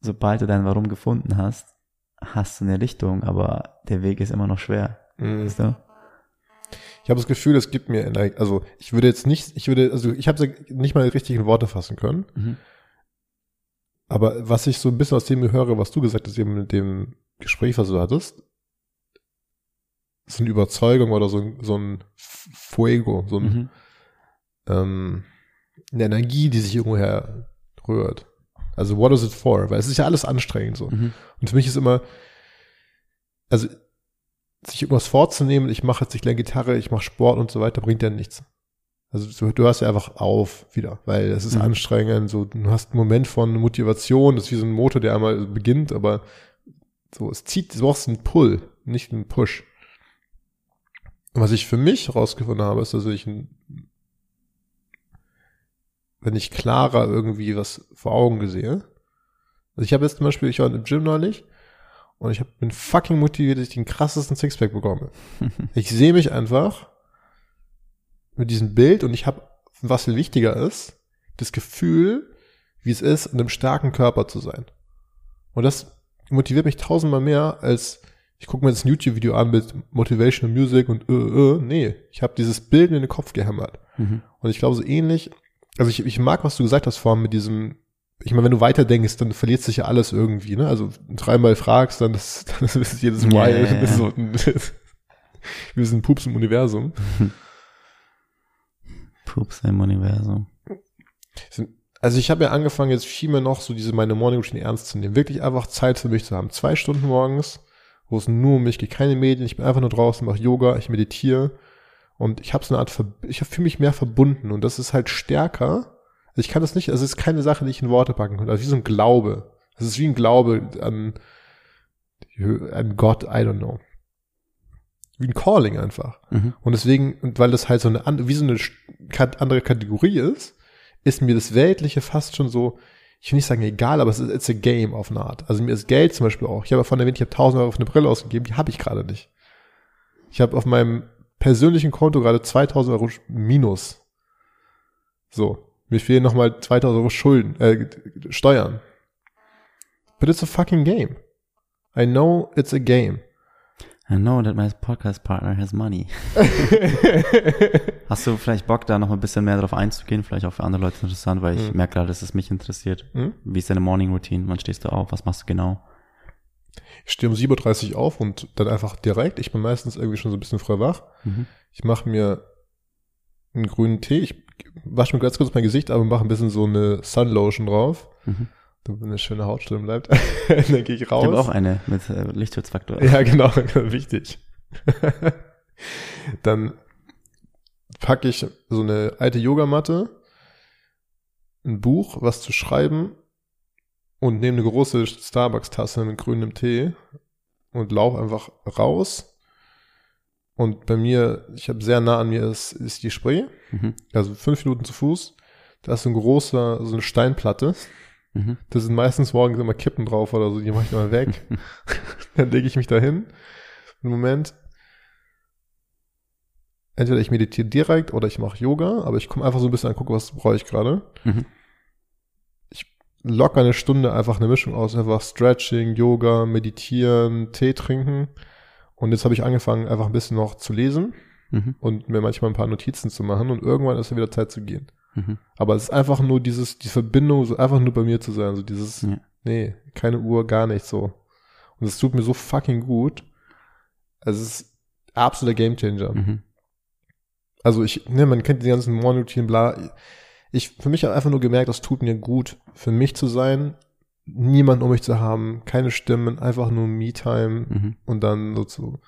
sobald du dein Warum gefunden hast, hast du eine Richtung, aber der Weg ist immer noch schwer. Mhm. Weißt du? Ich habe das Gefühl, es gibt mir, Energie- also ich würde jetzt nicht, ich würde, also ich habe nicht mal die richtigen Worte fassen können, Mhm. aber was ich so ein bisschen aus dem höre, was du gesagt hast, eben mit dem Gespräch, was du hattest, so eine Überzeugung oder so ein, so ein Fuego, so ein, Mhm. ähm, eine Energie, die sich irgendwoher rührt. Also what is it for? Weil es ist ja alles anstrengend so. Mhm. Und für mich ist immer, also sich irgendwas vorzunehmen, ich mache jetzt, ich lerne Gitarre, ich mache Sport und so weiter, bringt ja nichts. Also du, du hörst ja einfach auf wieder, weil es ist Mhm. anstrengend, so du hast einen Moment von Motivation, das ist wie so ein Motor, der einmal beginnt, aber so, es zieht, du brauchst einen Pull, nicht einen Push. Und was ich für mich herausgefunden habe, ist, dass ich ein, wenn ich klarer irgendwie was vor Augen sehe. Also ich habe jetzt zum Beispiel, ich war im Gym neulich und ich hab, bin fucking motiviert, dass ich den krassesten Sixpack bekomme. ich sehe mich einfach mit diesem Bild und ich habe, was viel wichtiger ist, das Gefühl, wie es ist, in einem starken Körper zu sein. Und das motiviert mich tausendmal mehr, als ich gucke mir jetzt ein YouTube-Video an mit Motivational Music und äh, äh, nee, ich habe dieses Bild in den Kopf gehämmert. Mhm. Und ich glaube so ähnlich, also ich, ich mag, was du gesagt hast vorhin mit diesem, ich meine, wenn du weiterdenkst, dann verliert sich ja alles irgendwie, ne? Also dreimal fragst, dann ist, dann ist jedes Mal ja, ja. so ein, wir sind Pups im Universum. Pups im Universum. Also ich habe ja angefangen, jetzt viel mehr noch so diese meine Morning Routine ernst zu nehmen. Wirklich einfach Zeit für mich zu haben. Zwei Stunden morgens, wo es nur um mich geht, keine Medien, ich bin einfach nur draußen, mache Yoga, ich meditiere und ich habe so eine Art, ich fühle mich mehr verbunden und das ist halt stärker. Also ich kann das nicht, also es ist keine Sache, die ich in Worte packen kann. Also wie so ein Glaube. Es ist wie ein Glaube an, an Gott, I don't know. Wie ein Calling einfach. Mhm. Und deswegen, weil das halt so eine, wie so eine andere Kategorie ist, ist mir das Weltliche fast schon so, ich will nicht sagen egal, aber es ist it's a game auf eine Art. Also mir ist Geld zum Beispiel auch. Ich habe von erwähnt, ich habe 1000 Euro auf eine Brille ausgegeben, die habe ich gerade nicht. Ich habe auf meinem persönlichen Konto gerade 2000 Euro minus. So. Mir fehlen nochmal 2000 Euro Schulden, äh, Steuern. But it's a fucking game. I know it's a game. I know that my podcast partner has money. Hast du vielleicht Bock, da noch ein bisschen mehr drauf einzugehen? Vielleicht auch für andere Leute interessant, weil ich Mhm. merke gerade, dass es mich interessiert. Hm? Wie ist deine Morning Routine? Wann stehst du auf? Was machst du genau? Ich stehe um 7.30 Uhr auf und dann einfach direkt. Ich bin meistens irgendwie schon so ein bisschen früh wach. Mhm. Ich mache mir einen grünen Tee. Ich wasche mir ganz kurz mein Gesicht ab und mache ein bisschen so eine Sunlotion drauf. Mhm. Damit eine schöne Haut drin bleibt. dann gehe ich Ich habe raus. auch eine mit äh, Lichtschutzfaktor. Ja, genau, wichtig. Dann packe ich so eine alte Yogamatte, ein Buch, was zu schreiben und nehme eine große Starbucks-Tasse mit grünem Tee und laufe einfach raus. Und bei mir, ich habe sehr nah an mir ist, ist die Spree, Mhm. also fünf Minuten zu Fuß. Da ist so ein großer, so eine Steinplatte. Mhm. Da sind meistens morgens immer Kippen drauf oder so, die mache ich immer weg. Dann lege ich mich da hin. Einen Moment. Entweder ich meditiere direkt oder ich mache Yoga, aber ich komme einfach so ein bisschen an, gucke, was brauche ich gerade. Mhm. Ich locker eine Stunde einfach eine Mischung aus, einfach Stretching, Yoga, Meditieren, Tee trinken. Und jetzt habe ich angefangen, einfach ein bisschen noch zu lesen Mhm. und mir manchmal ein paar Notizen zu machen und irgendwann ist ja wieder Zeit zu gehen. Mhm. Aber es ist einfach nur dieses, die Verbindung, so einfach nur bei mir zu sein, so dieses, Ja. nee, keine Uhr, gar nicht so. Und es tut mir so fucking gut. Also es ist absoluter Gamechanger. Mhm. Also ich, ne, man kennt die ganzen Morning-Routinen, bla. Ich, für mich habe einfach nur gemerkt, das tut mir gut, für mich zu sein, niemanden um mich zu haben, keine Stimmen, einfach nur Me-Time Mhm. und dann so zu,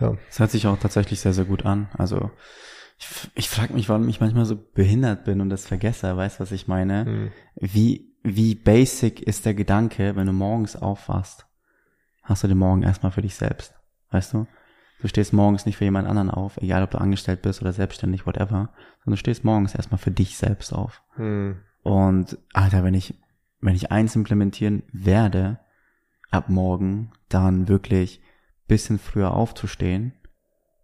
Das hört sich auch tatsächlich sehr, sehr gut an. Also ich, ich frage mich, warum ich manchmal so behindert bin und das vergesse. Weißt du, was ich meine? hm, Wie, wie basic ist der Gedanke, wenn du morgens aufwachst, hast du den Morgen erstmal für dich selbst. Weißt du? Du stehst morgens nicht für jemand anderen auf, egal ob du angestellt bist oder selbstständig, whatever, sondern du stehst morgens erstmal für dich selbst auf. hm, Und Alter, wenn ich, wenn ich eins implementieren werde, ab morgen, dann wirklich bisschen früher aufzustehen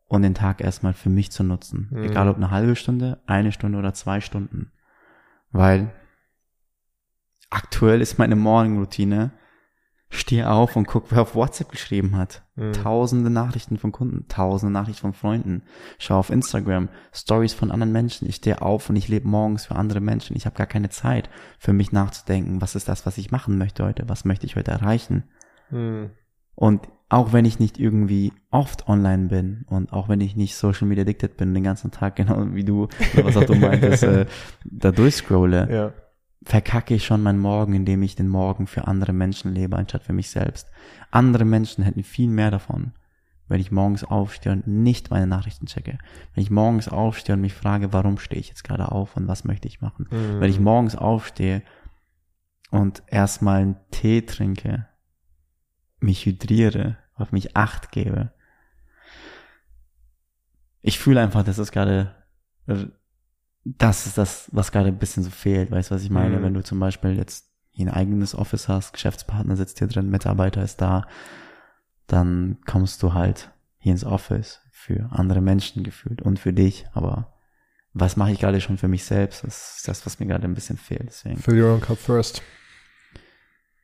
und den Tag erstmal für mich zu nutzen. Mhm. Egal ob eine halbe Stunde, eine Stunde oder zwei Stunden. Weil aktuell ist meine Morning-Routine, stehe auf und guck, wer auf WhatsApp geschrieben hat. hm. Tausende Nachrichten von Kunden, tausende Nachrichten von Freunden. Schau auf Instagram, Stories von anderen Menschen. Ich stehe auf und ich lebe morgens für andere Menschen. Ich habe gar keine Zeit für mich nachzudenken, was ist das, was ich machen möchte heute, was möchte ich heute erreichen. Hm. Und auch wenn ich nicht irgendwie oft online bin und auch wenn ich nicht Social Media addicted bin, den ganzen Tag, genau wie du, was auch du meintest, äh, da durchscrolle, Ja. Verkacke ich schon meinen Morgen, indem ich den Morgen für andere Menschen lebe, anstatt für mich selbst. Andere Menschen hätten viel mehr davon, wenn ich morgens aufstehe und nicht meine Nachrichten checke. Wenn ich morgens aufstehe und mich frage, warum stehe ich jetzt gerade auf und was möchte ich machen. Hm. Wenn ich morgens aufstehe und erstmal einen Tee trinke, mich hydriere, auf mich acht gebe. Ich fühle einfach, dass es gerade, das ist das, was gerade ein bisschen so fehlt. Weißt du, was ich meine? Mhm. Wenn du zum Beispiel jetzt hier ein eigenes Office hast, Geschäftspartner sitzt hier drin, Mitarbeiter ist da, dann kommst du halt hier ins Office für andere Menschen gefühlt und für dich, aber was mache ich gerade schon für mich selbst? Das ist das, was mir gerade ein bisschen fehlt. Deswegen. Fill your own cup first.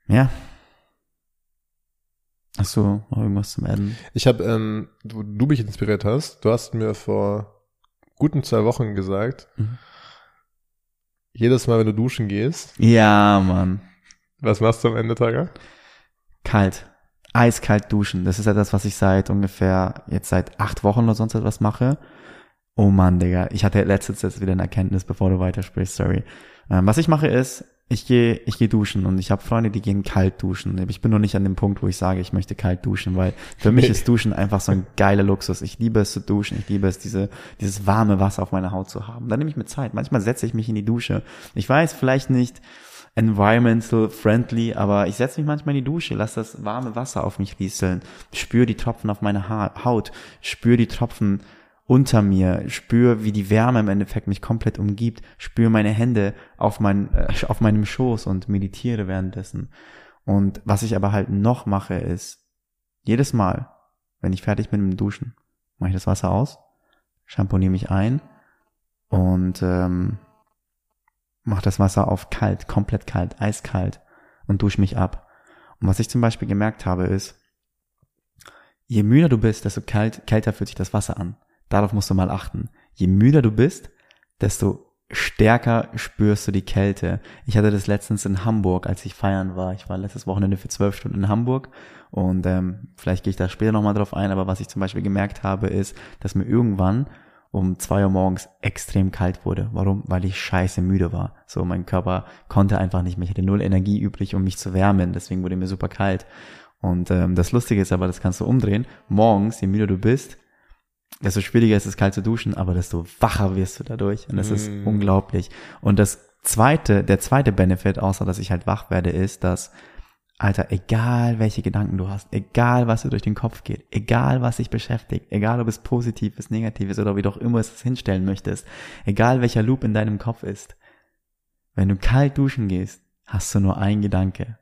Ja. Hast du noch irgendwas zum Adden? Ich habe, ähm, du, du mich inspiriert hast, du hast mir vor guten zwei Wochen gesagt, Mhm. jedes Mal, wenn du duschen gehst, Ja, Mann. was machst du am Ende, Tager? Kalt. Eiskalt duschen. Das ist etwas, was ich seit ungefähr, jetzt seit acht Wochen oder sonst etwas mache. Oh Mann, Digga. Ich hatte letztens jetzt wieder eine Erkenntnis, bevor du weitersprichst, sorry. Ähm, was ich mache ist, ich gehe ich gehe duschen und ich habe Freunde, die gehen kalt duschen. Ich bin noch nicht an dem Punkt, wo ich sage, ich möchte kalt duschen, weil für mich ist Duschen einfach so ein geiler Luxus. Ich liebe es zu duschen, ich liebe es, diese, dieses warme Wasser auf meiner Haut zu haben. Dann nehme ich mir Zeit. Manchmal setze ich mich in die Dusche. Ich weiß, vielleicht nicht environmental friendly, aber ich setze mich manchmal in die Dusche, lass das warme Wasser auf mich rieseln, spüre die Tropfen auf meiner ha Haut, spüre die Tropfen unter mir, spüre, wie die Wärme im Endeffekt mich komplett umgibt, spüre meine Hände auf, mein, äh, auf meinem Schoß und meditiere währenddessen. Und was ich aber halt noch mache, ist, jedes Mal, wenn ich fertig bin mit dem Duschen, mache ich das Wasser aus, shampooniere mich ein und ähm, mache das Wasser auf kalt, komplett kalt, eiskalt und dusche mich ab. Und was ich zum Beispiel gemerkt habe, ist, je müder du bist, desto kalt, kälter fühlt sich das Wasser an. Darauf musst du mal achten. Je müder du bist, desto stärker spürst du die Kälte. Ich hatte das letztens in Hamburg, als ich feiern war. Ich war letztes Wochenende für zwölf Stunden in Hamburg und ähm, vielleicht gehe ich da später nochmal drauf ein, aber was ich zum Beispiel gemerkt habe, ist, dass mir irgendwann um zwei Uhr morgens extrem kalt wurde. Warum? Weil ich scheiße müde war. So, mein Körper konnte einfach nicht mehr. Ich hatte null Energie übrig, um mich zu wärmen. Deswegen wurde mir super kalt. Und ähm, das Lustige ist aber, das kannst du umdrehen. Morgens, je müder du bist, desto schwieriger ist es, kalt zu duschen, aber desto wacher wirst du dadurch. Und das mm. ist unglaublich. Und das zweite, der zweite Benefit, außer dass ich halt wach werde, ist, dass Alter, egal welche Gedanken du hast, egal was dir durch den Kopf geht, egal was dich beschäftigt, egal ob es positiv ist, negativ ist oder wie du auch immer es hinstellen möchtest, egal welcher Loop in deinem Kopf ist, wenn du kalt duschen gehst, hast du nur einen Gedanke.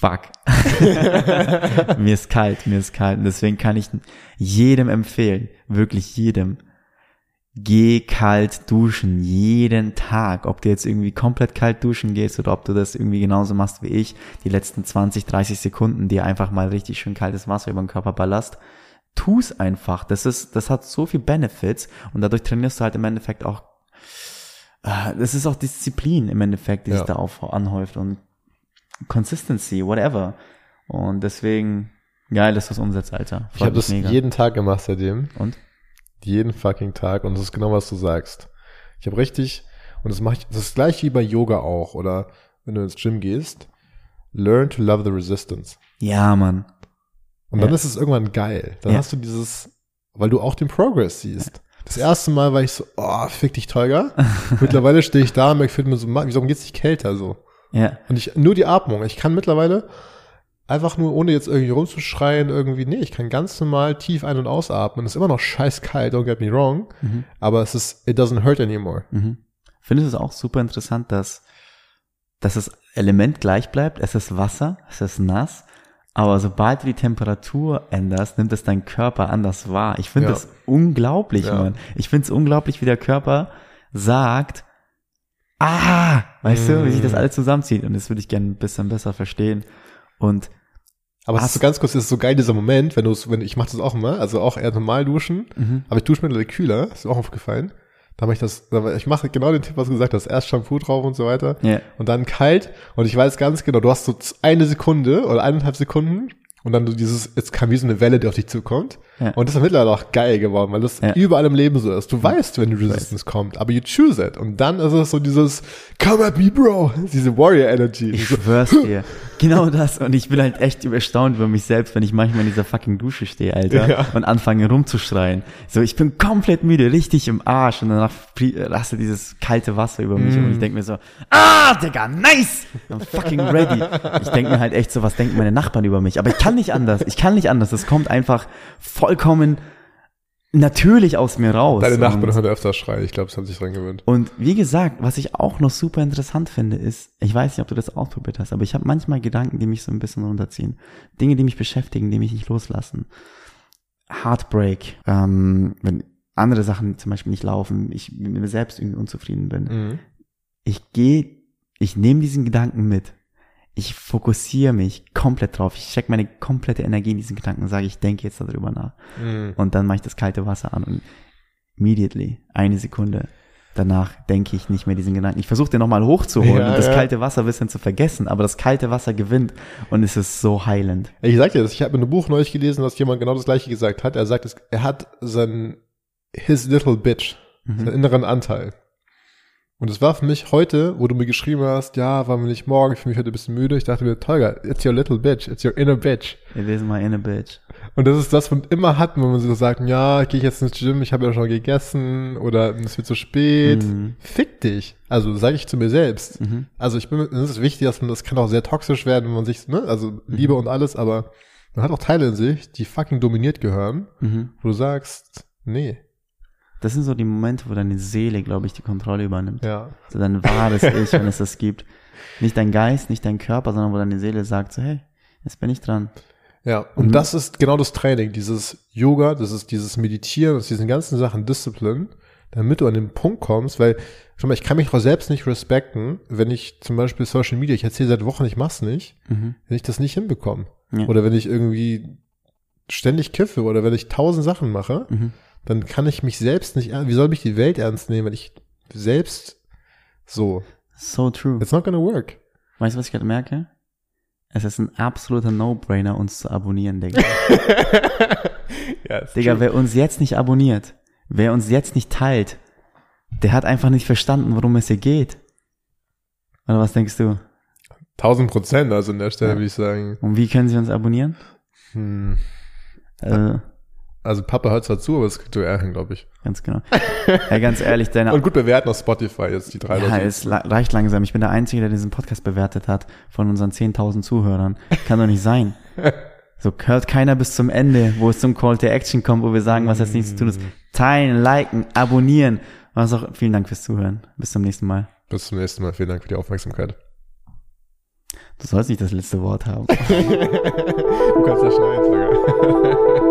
Fuck. mir ist kalt, mir ist kalt. Und deswegen kann ich jedem empfehlen, wirklich jedem, geh kalt duschen, jeden Tag. Ob du jetzt irgendwie komplett kalt duschen gehst oder ob du das irgendwie genauso machst wie ich, die letzten 20, 30 Sekunden dir einfach mal richtig schön kaltes Wasser über den Körper ballast. Tu's einfach. Das ist, das hat so viel Benefits und dadurch trainierst du halt im Endeffekt auch, äh, das ist auch Disziplin im Endeffekt, die ja. sich da auf, anhäuft und Consistency, whatever. Und deswegen, geil, dass du es umsetzt, Alter. Freut ich habe das mega. jeden Tag gemacht seitdem. Und? Jeden fucking Tag. Und das ist genau, was du sagst. Ich habe richtig, und das mache ich, das ist gleich wie bei Yoga auch, oder wenn du ins Gym gehst, learn to love the resistance. Ja, Mann. Und dann ist es irgendwann geil. Dann ja. hast du dieses, weil du auch den Progress siehst. Das erste Mal war ich so, oh, fick dich, Tolga. Mittlerweile stehe ich da und merke, mir so, wieso geht's nicht kälter so? Ja. Und ich, nur die Atmung. Ich kann mittlerweile einfach nur, ohne jetzt irgendwie rumzuschreien, irgendwie, nee, ich kann ganz normal tief ein- und ausatmen. Es ist immer noch scheiß kalt, don't get me wrong. Mhm. Aber es ist, it doesn't hurt anymore. Mhm. Findest du es auch super interessant, dass, dass das Element gleich bleibt? Es ist Wasser, es ist nass. Aber sobald du die Temperatur änderst, nimmt es dein Körper anders wahr. Ich finde ja. das unglaublich, ja. Mann. Ich finde es unglaublich, wie der Körper sagt, ah, weißt mm. du, wie sich das mm. alles zusammenzieht. Und das würde ich gerne ein bisschen besser verstehen. Und aber es ist so ganz kurz, es ist so geil dieser Moment, wenn du es, wenn ich mache das auch immer, also auch eher normal duschen, mhm. aber ich dusche mittlerweile kühler, ist mir auch aufgefallen. Da mache ich das, ich mache genau den Tipp, was du gesagt hast, erst Shampoo drauf und so weiter yeah. und dann kalt und ich weiß ganz genau, du hast so eine Sekunde oder eineinhalb Sekunden und dann du dieses, jetzt kam wie so eine Welle, die auf dich zukommt. Ja. Und das ist mittlerweile auch geil geworden, weil das ja. überall im Leben so ist. Du weißt, wenn die Resistance kommt, aber you choose it. Und dann ist es so dieses, come at me, bro. Diese Warrior Energy. Ich schwör's dir. Genau das. Und ich bin halt echt erstaunt über mich selbst, wenn ich manchmal in dieser fucking Dusche stehe, Alter. Ja. Und anfange rumzuschreien. So, ich bin komplett müde, richtig im Arsch. Und danach lasse dieses kalte Wasser über mich. Mm. Und ich denke mir so, ah, Digga, nice. I'm fucking ready. Ich denke mir halt echt so, was denken meine Nachbarn über mich? Aber ich kann nicht anders. Ich kann nicht anders. Es kommt einfach voll vollkommen natürlich aus mir raus. Deine Nachbarn hören öfter schreien, ich glaube, es haben sich dran gewöhnt. Und wie gesagt, was ich auch noch super interessant finde, ist, ich weiß nicht, ob du das ausprobiert hast, aber ich habe manchmal Gedanken, die mich so ein bisschen runterziehen. Dinge, die mich beschäftigen, die mich nicht loslassen. Heartbreak, ähm, wenn andere Sachen zum Beispiel nicht laufen, ich mit mir selbst irgendwie unzufrieden bin. Mhm. Ich gehe, ich nehme diesen Gedanken mit ich fokussiere mich komplett drauf. Ich stecke meine komplette Energie in diesen Gedanken und sage, ich denke jetzt darüber nach. Mm. Und dann mache ich das kalte Wasser an und immediately, eine Sekunde danach denke ich nicht mehr diesen Gedanken. Ich versuche den nochmal hochzuholen ja, und das ja. kalte Wasser ein bisschen zu vergessen, aber das kalte Wasser gewinnt und es ist so heilend. Ich sag dir das, ich habe in einem Buch neulich gelesen, dass jemand genau das gleiche gesagt hat. Er sagt, er hat sein his little bitch, mhm. seinen inneren Anteil. Und es war für mich heute, wo du mir geschrieben hast, ja, war mir nicht morgen, ich fühle mich heute ein bisschen müde. Ich dachte mir, Tolga, it's your little bitch, it's your inner bitch. It is my inner bitch. Und das ist das, was man immer hat, wenn man so sagt, ja, gehe ich jetzt ins Gym, ich habe ja schon gegessen oder es wird zu spät. Mhm. Fick dich. Also sage ich zu mir selbst. Mhm. Also ich bin, es ist wichtig, dass man, das kann auch sehr toxisch werden, wenn man sich, ne, also mhm. Liebe und alles, aber man hat auch Teile in sich, die fucking dominiert gehören, mhm. wo du sagst, nee, das sind so die Momente, wo deine Seele, glaube ich, die Kontrolle übernimmt. Ja. So dein wahres Ich, wenn es das gibt. Nicht dein Geist, nicht dein Körper, sondern wo deine Seele sagt so, hey, jetzt bin ich dran. Ja, und mhm. das ist genau das Training, dieses Yoga, das ist dieses Meditieren, das ist diesen ganzen Sachen Disziplin, damit du an den Punkt kommst, weil, schau mal, ich kann mich auch selbst nicht respekten, wenn ich zum Beispiel Social Media, ich erzähle seit Wochen, ich mach's nicht, mhm. wenn ich das nicht hinbekomme. Ja. Oder wenn ich irgendwie ständig kiffe oder wenn ich tausend Sachen mache, mhm dann kann ich mich selbst nicht, wie soll mich die Welt ernst nehmen, wenn ich selbst so. So true. It's not gonna work. Weißt du, was ich gerade merke? Es ist ein absoluter No-Brainer, uns zu abonnieren, Digga. ja, Digga, true. wer uns jetzt nicht abonniert, wer uns jetzt nicht teilt, der hat einfach nicht verstanden, worum es hier geht. Oder was denkst du? 1000 Prozent, also an der Stelle Ja. würde ich sagen. Und wie können sie uns abonnieren? Hm. Äh, Also Papa hört zwar zu, aber es kriegt du Ärger, glaube ich. ganz genau. Ja, ganz ehrlich, deine Und gut bewerten auf Spotify jetzt die drei Ja, Leute. es reicht langsam. Ich bin der Einzige, der diesen Podcast bewertet hat von unseren 10.000 Zuhörern. Kann doch nicht sein. So hört keiner bis zum Ende, wo es zum Call to Action kommt, wo wir sagen, was jetzt nichts zu tun ist. Teilen, liken, abonnieren. Was auch, vielen Dank fürs Zuhören. Bis zum nächsten Mal. Bis zum nächsten Mal. Vielen Dank für die Aufmerksamkeit. Du sollst nicht das letzte Wort haben. Du kannst ja schneiden sogar.